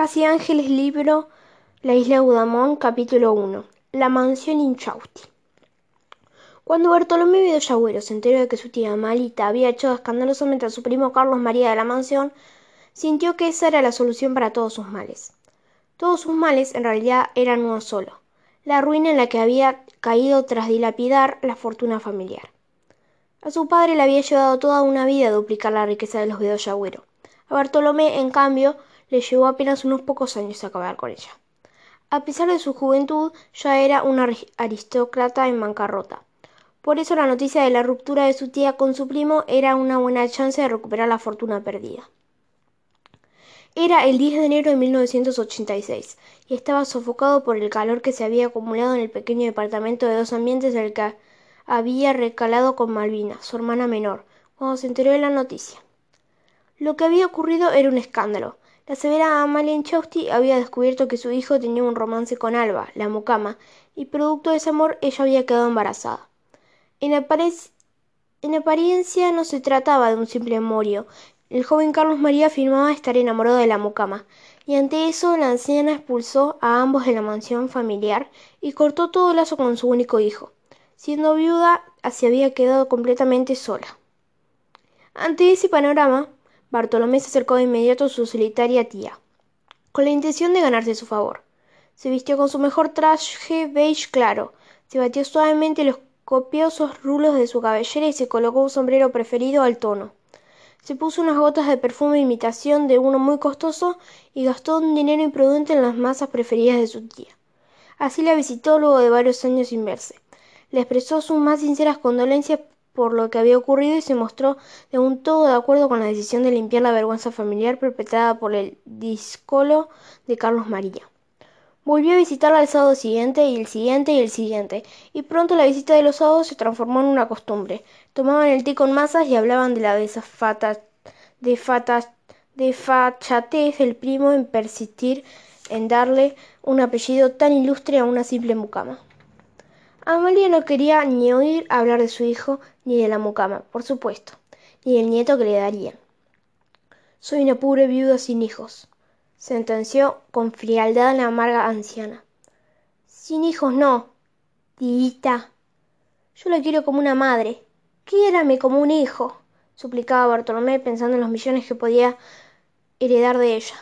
Casi Ángeles, libro La isla Udamón, capítulo 1. La mansión Inchausti. Cuando Bartolomé Bedollagüero se enteró de que su tía Malita había echado escandalosamente a su primo Carlos María de la mansión, sintió que esa era la solución para todos sus males. Todos sus males en realidad eran uno solo, la ruina en la que había caído tras dilapidar la fortuna familiar. A su padre le había llevado toda una vida a duplicar la riqueza de los Bedollagüero. A Bartolomé, en cambio, le llevó apenas unos pocos años acabar con ella. A pesar de su juventud, ya era un aristócrata en bancarrota. Por eso la noticia de la ruptura de su tía con su primo era una buena chance de recuperar la fortuna perdida. Era el 10 de enero de 1986 y estaba sofocado por el calor que se había acumulado en el pequeño departamento de dos ambientes del que había recalado con Malvina, su hermana menor, cuando se enteró de la noticia. Lo que había ocurrido era un escándalo. La severa Amalia Inchausti había descubierto que su hijo tenía un romance con Alba, la mucama, y producto de ese amor ella había quedado embarazada. En, en apariencia no se trataba de un simple amorio. El joven Carlos María afirmaba estar enamorado de la mucama, y ante eso la anciana expulsó a ambos de la mansión familiar y cortó todo lazo con su único hijo. Siendo viuda, se había quedado completamente sola. Ante ese panorama, Bartolomé se acercó de inmediato a su solitaria tía, con la intención de ganarse su favor. Se vistió con su mejor traje beige claro, se batió suavemente los copiosos rulos de su cabellera y se colocó un sombrero preferido al tono. Se puso unas gotas de perfume imitación de uno muy costoso y gastó un dinero imprudente en las masas preferidas de su tía. Así la visitó luego de varios años sin verse. Le expresó sus más sinceras condolencias por lo que había ocurrido y se mostró de un todo de acuerdo con la decisión de limpiar la vergüenza familiar perpetrada por el discolo de Carlos María. Volvió a visitarla el sábado siguiente y el siguiente y el siguiente, y pronto la visita de los sábados se transformó en una costumbre. Tomaban el té con masas y hablaban de la desafata, de desfachatez del primo en persistir en darle un apellido tan ilustre a una simple mucama. Amalia no quería ni oír hablar de su hijo ni de la mucama, por supuesto, ni del nieto que le darían. Soy una pobre viuda sin hijos, sentenció con frialdad la amarga anciana. Sin hijos no, tita. Yo la quiero como una madre. Quiérame como un hijo, suplicaba Bartolomé pensando en los millones que podía heredar de ella.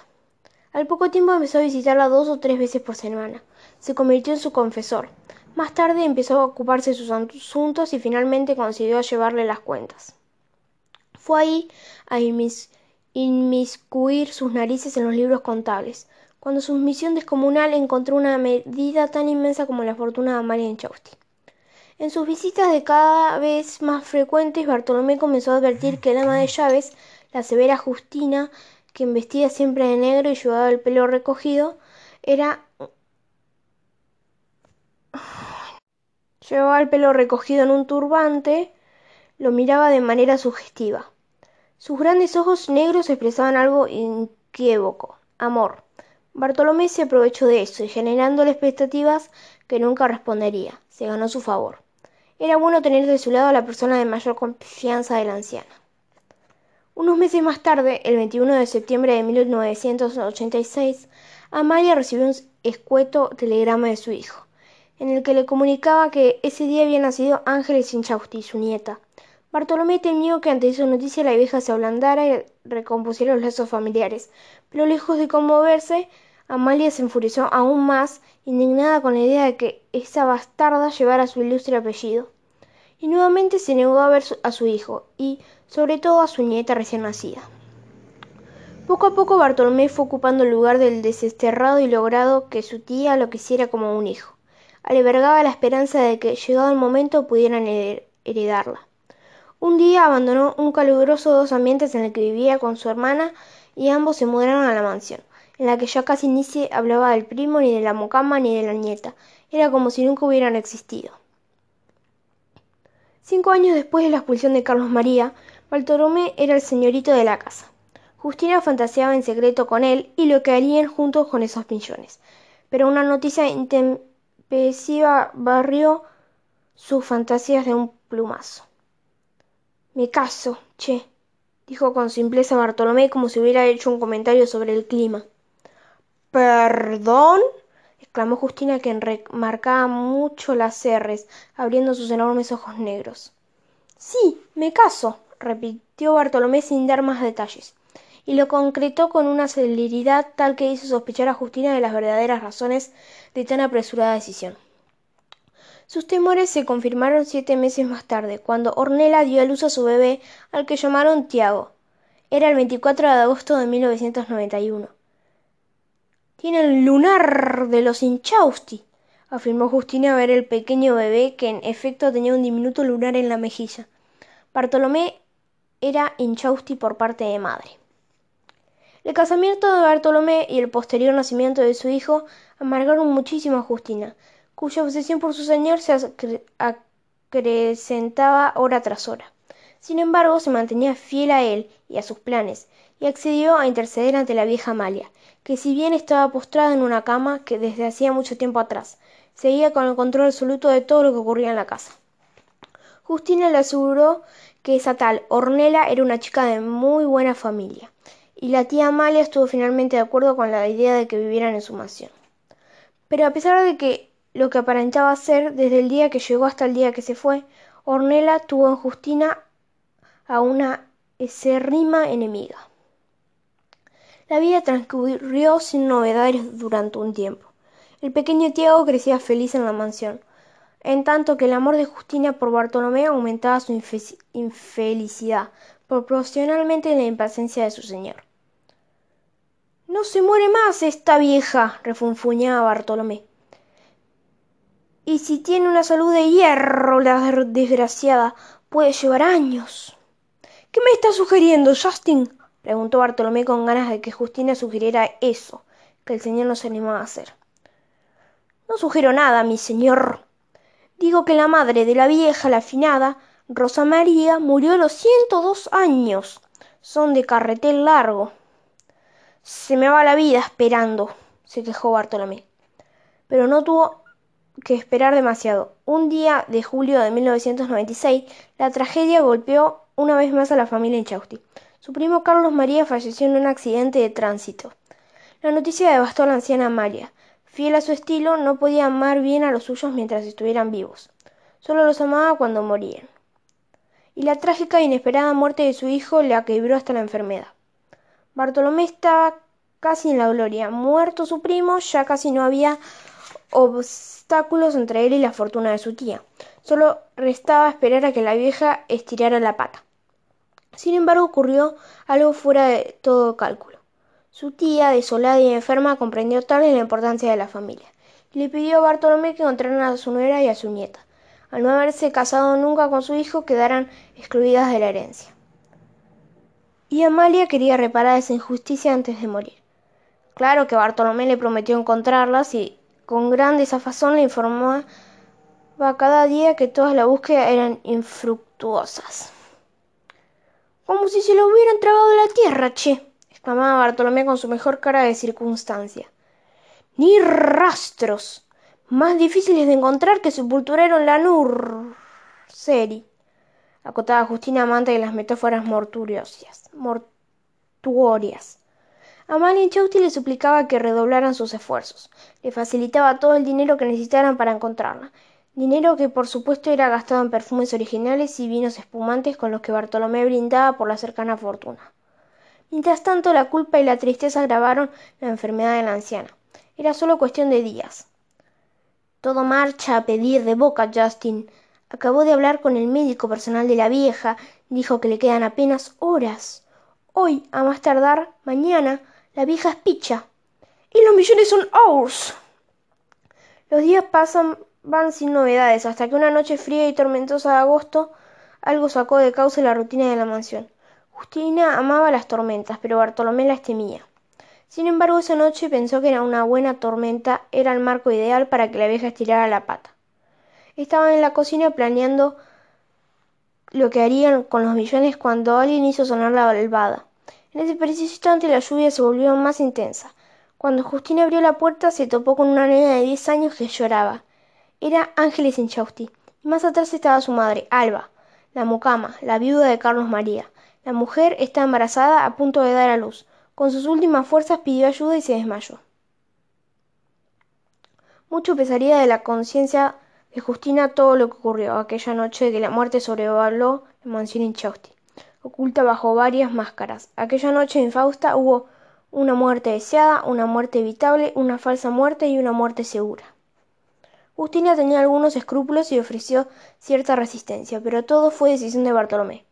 Al poco tiempo empezó a visitarla dos o tres veces por semana. Se convirtió en su confesor. Más tarde empezó a ocuparse de sus asuntos y finalmente consiguió llevarle las cuentas. Fue ahí a inmiscuir sus narices en los libros contables, cuando su misión descomunal encontró una medida tan inmensa como la fortuna de Amalia Enchausti. En sus visitas de cada vez más frecuentes, Bartolomé comenzó a advertir que el ama de llaves, la severa Justina, quien vestía siempre de negro y llevaba el pelo recogido, era Llevaba el pelo recogido en un turbante, lo miraba de manera sugestiva. Sus grandes ojos negros expresaban algo inquievoco, amor. Bartolomé se aprovechó de eso y generándole expectativas que nunca respondería, se ganó su favor. Era bueno tener de su lado a la persona de mayor confianza de la anciana. Unos meses más tarde, el 21 de septiembre de 1986, Amalia recibió un escueto telegrama de su hijo en el que le comunicaba que ese día había nacido Ángeles Inchausti, su nieta. Bartolomé temió que ante esa noticia la vieja se ablandara y recompusiera los lazos familiares, pero lejos de conmoverse, Amalia se enfureció aún más, indignada con la idea de que esa bastarda llevara su ilustre apellido. Y nuevamente se negó a ver a su hijo, y sobre todo a su nieta recién nacida. Poco a poco Bartolomé fue ocupando el lugar del desterrado y logrado que su tía lo quisiera como un hijo albergaba la esperanza de que, llegado el momento, pudieran heredarla. Un día abandonó un caluroso dos ambientes en el que vivía con su hermana y ambos se mudaron a la mansión, en la que ya casi ni se hablaba del primo, ni de la mocama, ni de la nieta. Era como si nunca hubieran existido. Cinco años después de la expulsión de Carlos María, Bartolomé era el señorito de la casa. Justina fantaseaba en secreto con él y lo que harían juntos con esos millones. Pero una noticia Pesiva barrió sus fantasías de un plumazo. Me caso, che, dijo con simpleza Bartolomé como si hubiera hecho un comentario sobre el clima. ¿Perdón? exclamó Justina, que remarcaba mucho las R's, abriendo sus enormes ojos negros. Sí, me caso, repitió Bartolomé sin dar más detalles, y lo concretó con una celeridad tal que hizo sospechar a Justina de las verdaderas razones de tan apresurada decisión. Sus temores se confirmaron siete meses más tarde, cuando Ornella dio a luz a su bebé, al que llamaron Tiago. Era el 24 de agosto de 1991. Tiene el lunar de los Inchausti, afirmó Justina ver el pequeño bebé que en efecto tenía un diminuto lunar en la mejilla. Bartolomé era Inchausti por parte de madre. El casamiento de Bartolomé y el posterior nacimiento de su hijo amargaron muchísimo a Justina, cuya obsesión por su señor se acrecentaba hora tras hora. Sin embargo, se mantenía fiel a él y a sus planes, y accedió a interceder ante la vieja Amalia, que si bien estaba postrada en una cama que desde hacía mucho tiempo atrás, seguía con el control absoluto de todo lo que ocurría en la casa. Justina le aseguró que esa tal Ornella era una chica de muy buena familia, y la tía Amalia estuvo finalmente de acuerdo con la idea de que vivieran en su mansión. Pero a pesar de que lo que aparentaba ser, desde el día que llegó hasta el día que se fue, Ornella tuvo en Justina a una rima enemiga. La vida transcurrió sin novedades durante un tiempo. El pequeño Tiago crecía feliz en la mansión, en tanto que el amor de Justina por Bartolomé aumentaba su infelicidad, proporcionalmente en la impaciencia de su señor. No se muere más esta vieja, refunfuñaba Bartolomé. Y si tiene una salud de hierro, la desgraciada, puede llevar años. ¿Qué me está sugiriendo, Justin? preguntó Bartolomé con ganas de que Justina sugiriera eso, que el señor no se animaba a hacer. No sugiero nada, mi señor. Digo que la madre de la vieja, la afinada, Rosa María, murió a los ciento dos años. Son de carretel largo. Se me va la vida esperando, se quejó Bartolomé. Pero no tuvo que esperar demasiado. Un día de julio de 1996, la tragedia golpeó una vez más a la familia Inchausti. Su primo Carlos María falleció en un accidente de tránsito. La noticia devastó a la anciana María. Fiel a su estilo, no podía amar bien a los suyos mientras estuvieran vivos. Solo los amaba cuando morían. Y la trágica e inesperada muerte de su hijo le aquebró hasta la enfermedad. Bartolomé estaba casi en la gloria. Muerto su primo, ya casi no había obstáculos entre él y la fortuna de su tía. Solo restaba esperar a que la vieja estirara la pata. Sin embargo, ocurrió algo fuera de todo cálculo. Su tía, desolada y enferma, comprendió tal la importancia de la familia, le pidió a Bartolomé que encontraran a su nuera y a su nieta. Al no haberse casado nunca con su hijo, quedaran excluidas de la herencia. Y Amalia quería reparar esa injusticia antes de morir. Claro que Bartolomé le prometió encontrarlas y, con gran desafazón, le informaba cada día que todas las búsquedas eran infructuosas. Como si se lo hubieran tragado la tierra, che, exclamaba Bartolomé con su mejor cara de circunstancia. Ni rastros. Más difíciles de encontrar que sepulturero en la Seri. Acotaba Justina amante de las metáforas mortuorias. mortuorias. Amalia Chausti le suplicaba que redoblaran sus esfuerzos. Le facilitaba todo el dinero que necesitaran para encontrarla, dinero que por supuesto era gastado en perfumes originales y vinos espumantes con los que Bartolomé brindaba por la cercana fortuna. Mientras tanto, la culpa y la tristeza agravaron la enfermedad de la anciana. Era solo cuestión de días. Todo marcha a pedir de boca, Justin. Acabó de hablar con el médico personal de la vieja, dijo que le quedan apenas horas. Hoy, a más tardar, mañana, la vieja es picha. Y los millones son ours. Los días pasan van sin novedades, hasta que una noche fría y tormentosa de agosto algo sacó de causa la rutina de la mansión. Justina amaba las tormentas, pero Bartolomé las temía. Sin embargo, esa noche pensó que era una buena tormenta, era el marco ideal para que la vieja estirara la pata. Estaban en la cocina planeando lo que harían con los millones cuando alguien hizo sonar la balbada. En ese preciso instante la lluvia se volvió más intensa. Cuando Justina abrió la puerta se topó con una nena de diez años que lloraba. Era Ángeles Inchausti, y más atrás estaba su madre, Alba, la mucama, la viuda de Carlos María. La mujer estaba embarazada a punto de dar a luz. Con sus últimas fuerzas pidió ayuda y se desmayó. Mucho pesaría de la conciencia de Justina todo lo que ocurrió aquella noche que la muerte sobrevoló la mansión Inchausti, oculta bajo varias máscaras. Aquella noche en Fausta hubo una muerte deseada, una muerte evitable, una falsa muerte y una muerte segura. Justina tenía algunos escrúpulos y ofreció cierta resistencia, pero todo fue decisión de Bartolomé.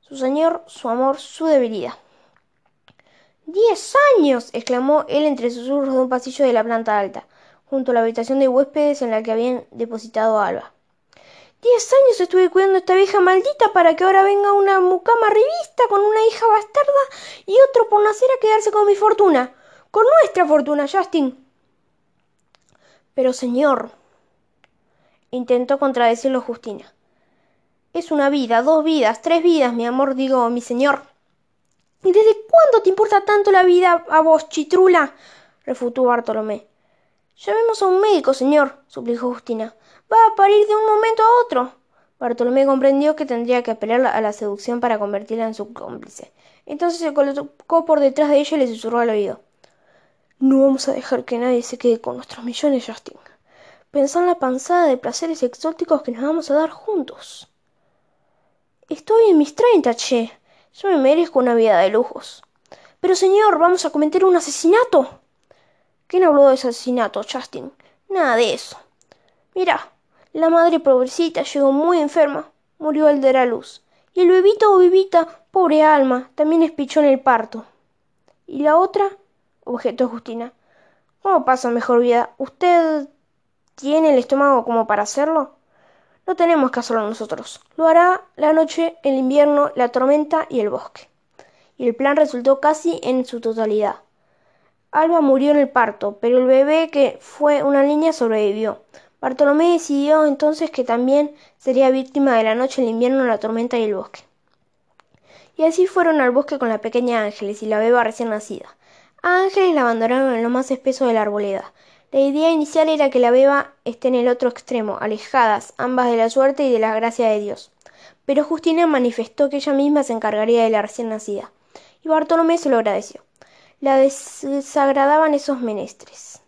Su señor, su amor, su debilidad. ¡Diez años! exclamó él entre susurros de un pasillo de la planta alta, junto a la habitación de huéspedes en la que habían depositado a Alba. Diez años estuve cuidando a esta vieja maldita para que ahora venga una mucama revista con una hija bastarda y otro por nacer a quedarse con mi fortuna. Con nuestra fortuna, Justin. Pero, señor, intentó contradecirlo Justina. Es una vida, dos vidas, tres vidas, mi amor, digo, mi señor. ¿Y desde cuándo te importa tanto la vida a vos, chitrula? refutó Bartolomé. Llamemos a un médico, señor, suplicó Justina. Va a parir de un momento a otro. Bartolomé comprendió que tendría que apelar a la seducción para convertirla en su cómplice. Entonces se colocó por detrás de ella y le susurró al oído. No vamos a dejar que nadie se quede con nuestros millones, Justin. Pensá en la panzada de placeres exóticos que nos vamos a dar juntos. Estoy en mis treinta, che. Yo me merezco una vida de lujos. Pero señor, vamos a cometer un asesinato. ¿Quién habló de asesinato, Justin? Nada de eso. Mira, la madre pobrecita llegó muy enferma. Murió al de la luz. Y el bebito o bebita, pobre alma, también espichó en el parto. ¿Y la otra? objetó Justina. ¿Cómo pasa mejor vida? ¿Usted ¿Tiene el estómago como para hacerlo? No tenemos que hacerlo nosotros. Lo hará la noche, el invierno, la tormenta y el bosque. Y el plan resultó casi en su totalidad. Alba murió en el parto, pero el bebé, que fue una niña, sobrevivió. Bartolomé decidió entonces que también sería víctima de la noche, el invierno, la tormenta y el bosque. Y así fueron al bosque con la pequeña Ángeles y la beba recién nacida. A Ángeles la abandonaron en lo más espeso de la arboleda, la idea inicial era que la beba esté en el otro extremo, alejadas ambas de la suerte y de la gracia de Dios. Pero Justina manifestó que ella misma se encargaría de la recién nacida, y Bartolomé se lo agradeció. La desagradaban esos menestres.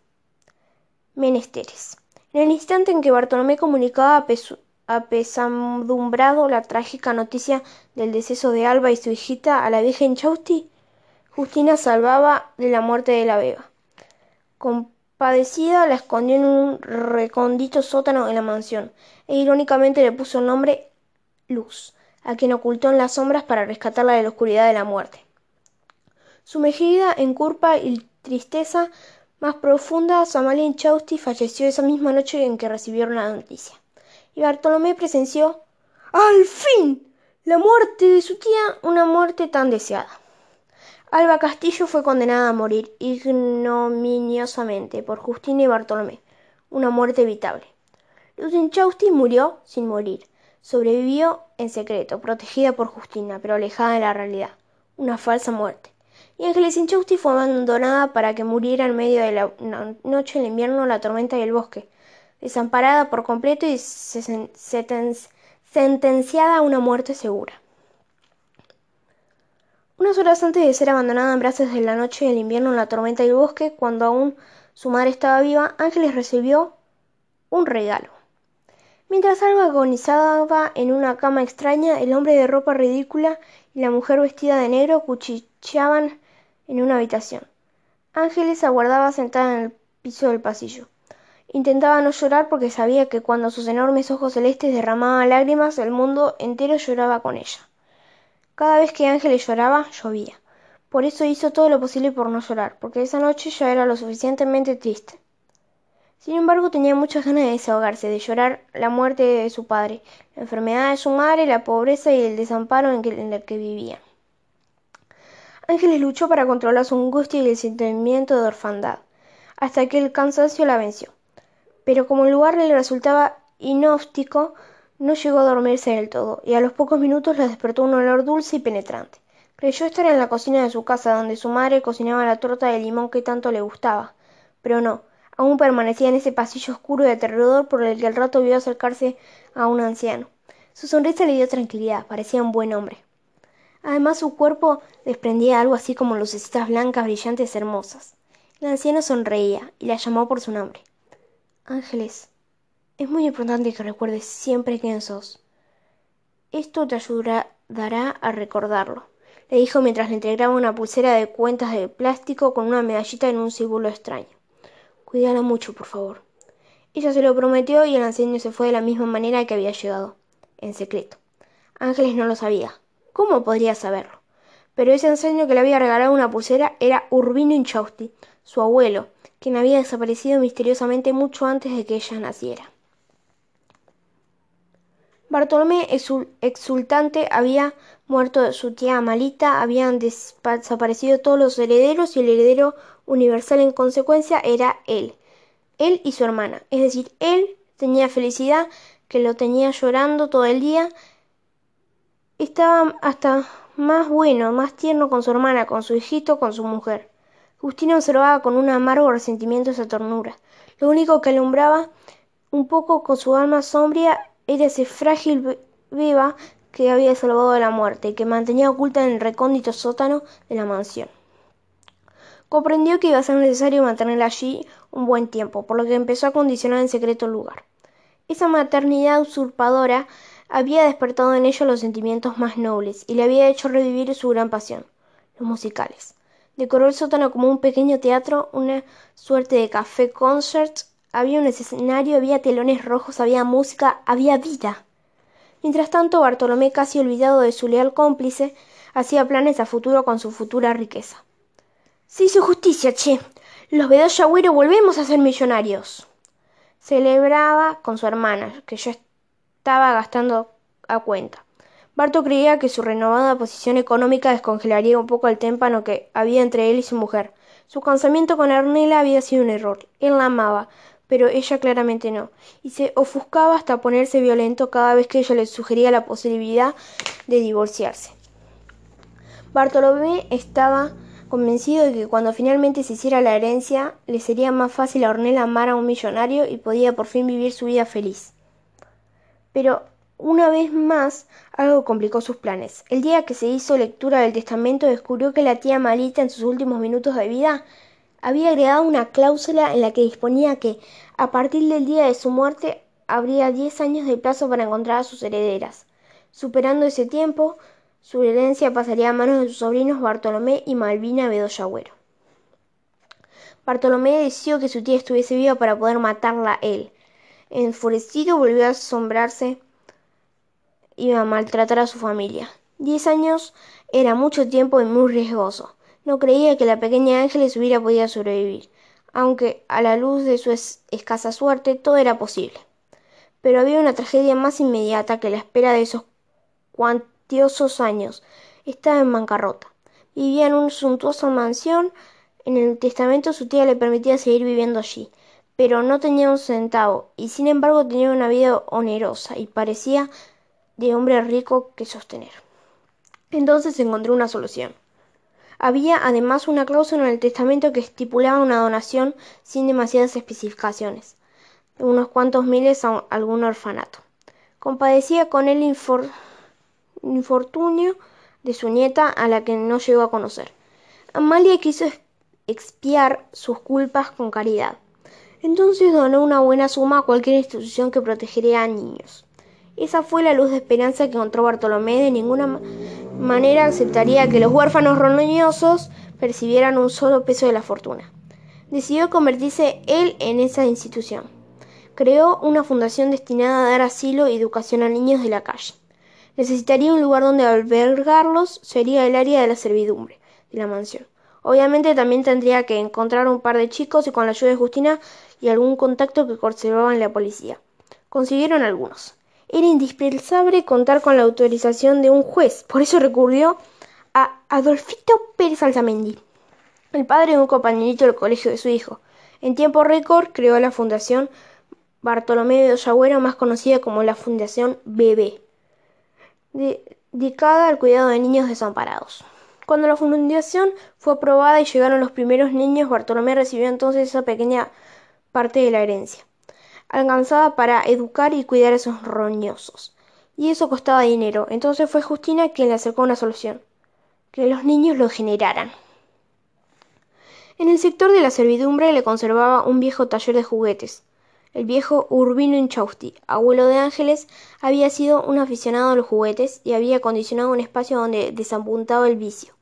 Menesteres. En el instante en que Bartolomé comunicaba apesadumbrado la trágica noticia del deceso de Alba y su hijita a la vieja Inchausti, Justina salvaba de la muerte de la beba. Padecida, la escondió en un recóndito sótano de la mansión, e irónicamente le puso el nombre Luz, a quien ocultó en las sombras para rescatarla de la oscuridad de la muerte. Sumergida en culpa y tristeza más profunda, Samalia Chausti falleció esa misma noche en que recibieron la noticia. Y Bartolomé presenció, ¡al fin! la muerte de su tía, una muerte tan deseada. Alba Castillo fue condenada a morir ignominiosamente por Justina y Bartolomé, una muerte evitable. Chausti murió sin morir. Sobrevivió en secreto, protegida por Justina, pero alejada de la realidad. Una falsa muerte. Ángeles Inchausti fue abandonada para que muriera en medio de la noche, el invierno, la tormenta y el bosque, desamparada por completo y sentenciada a una muerte segura. Unas horas antes de ser abandonada en brazos de la noche, el invierno, la tormenta y el bosque, cuando aún su madre estaba viva, Ángeles recibió un regalo. Mientras Alba agonizaba en una cama extraña, el hombre de ropa ridícula y la mujer vestida de negro cuchicheaban en una habitación. Ángeles aguardaba sentada en el piso del pasillo. Intentaba no llorar porque sabía que cuando sus enormes ojos celestes derramaban lágrimas, el mundo entero lloraba con ella. Cada vez que Ángeles lloraba, llovía. Por eso hizo todo lo posible por no llorar, porque esa noche ya era lo suficientemente triste. Sin embargo, tenía muchas ganas de desahogarse, de llorar la muerte de su padre, la enfermedad de su madre, la pobreza y el desamparo en, el que, que vivía. Ángeles luchó para controlar su angustia y el sentimiento de orfandad, hasta que el cansancio la venció. Pero como el lugar le resultaba inóptico, no llegó a dormirse del todo, y a los pocos minutos la despertó un olor dulce y penetrante. Creyó estar en la cocina de su casa, donde su madre cocinaba la torta de limón que tanto le gustaba. Pero no, aún permanecía en ese pasillo oscuro y aterrador por el que al rato vio acercarse a un anciano. Su sonrisa le dio tranquilidad, parecía un buen hombre. Además su cuerpo desprendía algo así como lucecitas blancas brillantes hermosas. El anciano sonreía y la llamó por su nombre. Ángeles, es muy importante que recuerdes siempre quién sos. Esto te ayudará a recordarlo, le dijo mientras le entregaba una pulsera de cuentas de plástico con una medallita en un símbolo extraño. Cuídala mucho, por favor. Ella se lo prometió y el anciano se fue de la misma manera que había llegado, en secreto. Ángeles no lo sabía. ¿Cómo podría saberlo? Pero ese anciano que le había regalado una pulsera era Urbino Inchausti, su abuelo, quien había desaparecido misteriosamente mucho antes de que ella naciera. Bartolomé, exultante, había muerto su tía Amalita, habían desaparecido todos los herederos y el heredero universal en consecuencia era él, él y su hermana. Es decir, él tenía felicidad, que lo tenía llorando todo el día. Estaba hasta más bueno, más tierno con su hermana, con su hijito, con su mujer. Justina observaba con un amargo resentimiento esa ternura. Lo único que alumbraba un poco con su alma sombría era ese frágil beba que había salvado de la muerte y que mantenía oculta en el recóndito sótano de la mansión. Comprendió que iba a ser necesario mantenerla allí un buen tiempo, por lo que empezó a condicionar en secreto el lugar. Esa maternidad usurpadora había despertado en ella los sentimientos más nobles y le había hecho revivir su gran pasión, los musicales. Decoró el sótano como un pequeño teatro, una suerte de café concert. Había un escenario, había telones rojos, había música, había vida. Mientras tanto, Bartolomé, casi olvidado de su leal cómplice, hacía planes a futuro con su futura riqueza. Se hizo justicia, che. Los Bedoya Agüero volvemos a ser millonarios. Celebraba con su hermana, que ya estaba gastando a cuenta. Barto creía que su renovada posición económica descongelaría un poco el témpano que había entre él y su mujer. Su casamiento con Ernela había sido un error. Él la amaba, pero ella claramente no, y se ofuscaba hasta ponerse violento cada vez que ella le sugería la posibilidad de divorciarse. Bartolomé estaba convencido de que cuando finalmente se hiciera la herencia, le sería más fácil a Ornella amar a un millonario y podía por fin vivir su vida feliz. Pero una vez más, algo complicó sus planes. El día que se hizo lectura del testamento descubrió que la tía Malita en sus últimos minutos de vida había agregado una cláusula en la que disponía que, a partir del día de su muerte, habría diez años de plazo para encontrar a sus herederas. Superando ese tiempo, su herencia pasaría a manos de sus sobrinos Bartolomé y Malvina Bedoya Agüero. Bartolomé deseó que su tía estuviese viva para poder matarla él. Enfurecido volvió a asombrarse y a maltratar a su familia. Diez años era mucho tiempo y muy riesgoso. No creía que la pequeña Ángeles hubiera podido sobrevivir, aunque a la luz de su escasa suerte todo era posible. Pero había una tragedia más inmediata que la espera de esos años. Estaba en bancarrota. Vivía en una suntuosa mansión. En el testamento su tía le permitía seguir viviendo allí, pero no tenía un centavo, y sin embargo tenía una vida onerosa y parecía de hombre rico que sostener. Entonces encontró una solución. Había además una cláusula en el testamento que estipulaba una donación sin demasiadas especificaciones, de unos cuantos miles a algún orfanato. Compadecía con él infortunio de su nieta a la que no llegó a conocer. Amalia quiso expiar sus culpas con caridad. Entonces donó una buena suma a cualquier institución que protegería a niños. Esa fue la luz de esperanza que encontró Bartolomé. De ninguna manera aceptaría que los huérfanos roñosos percibieran un solo peso de la fortuna. Decidió convertirse él en esa institución. Creó una fundación destinada a dar asilo y educación a niños de la calle. Necesitaría un lugar donde albergarlos, sería el área de la servidumbre de la mansión. Obviamente también tendría que encontrar un par de chicos y con la ayuda de Justina y algún contacto que conservaban la policía. Consiguieron algunos. Era indispensable contar con la autorización de un juez, por eso recurrió a Adolfito Pérez Alzamendi, el padre de un compañerito del colegio de su hijo. En tiempo récord creó la Fundación Bartolomé de Ollagüero, más conocida como la Fundación BB dedicada al cuidado de niños desamparados. Cuando la fundación fue aprobada y llegaron los primeros niños, Bartolomé recibió entonces esa pequeña parte de la herencia, alcanzada para educar y cuidar a esos roñosos. Y eso costaba dinero. Entonces fue Justina quien le acercó una solución, que los niños lo generaran. En el sector de la servidumbre le conservaba un viejo taller de juguetes. El viejo Urbino Inchausti, abuelo de Ángeles, había sido un aficionado a los juguetes y había acondicionado un espacio donde desapuntaba el vicio.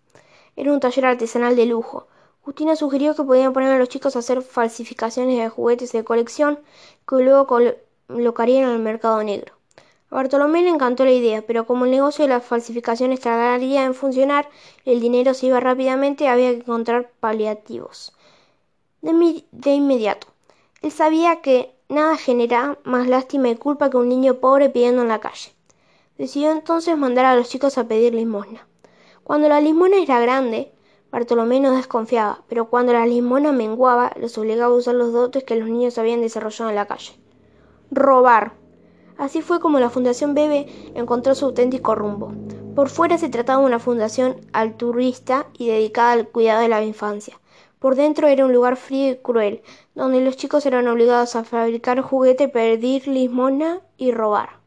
Era un taller artesanal de lujo. Justina sugirió que podían poner a los chicos a hacer falsificaciones de juguetes de colección que luego colocarían en el mercado negro. A Bartolomé le encantó la idea, pero como el negocio de las falsificaciones tardaría en funcionar el dinero se iba rápidamente, había que encontrar paliativos. De, de inmediato. Él sabía que Nada genera más lástima y culpa que un niño pobre pidiendo en la calle. Decidió entonces mandar a los chicos a pedir limosna. Cuando la limosna era grande, Bartolomé no desconfiaba, pero cuando la limosna menguaba, los obligaba a usar los dotes que los niños habían desarrollado en la calle. Robar. Así fue como la Fundación Bebe encontró su auténtico rumbo. Por fuera se trataba de una fundación altruista y dedicada al cuidado de la infancia. Por dentro era un lugar frío y cruel, donde los chicos eran obligados a fabricar juguete, pedir limosna y robar.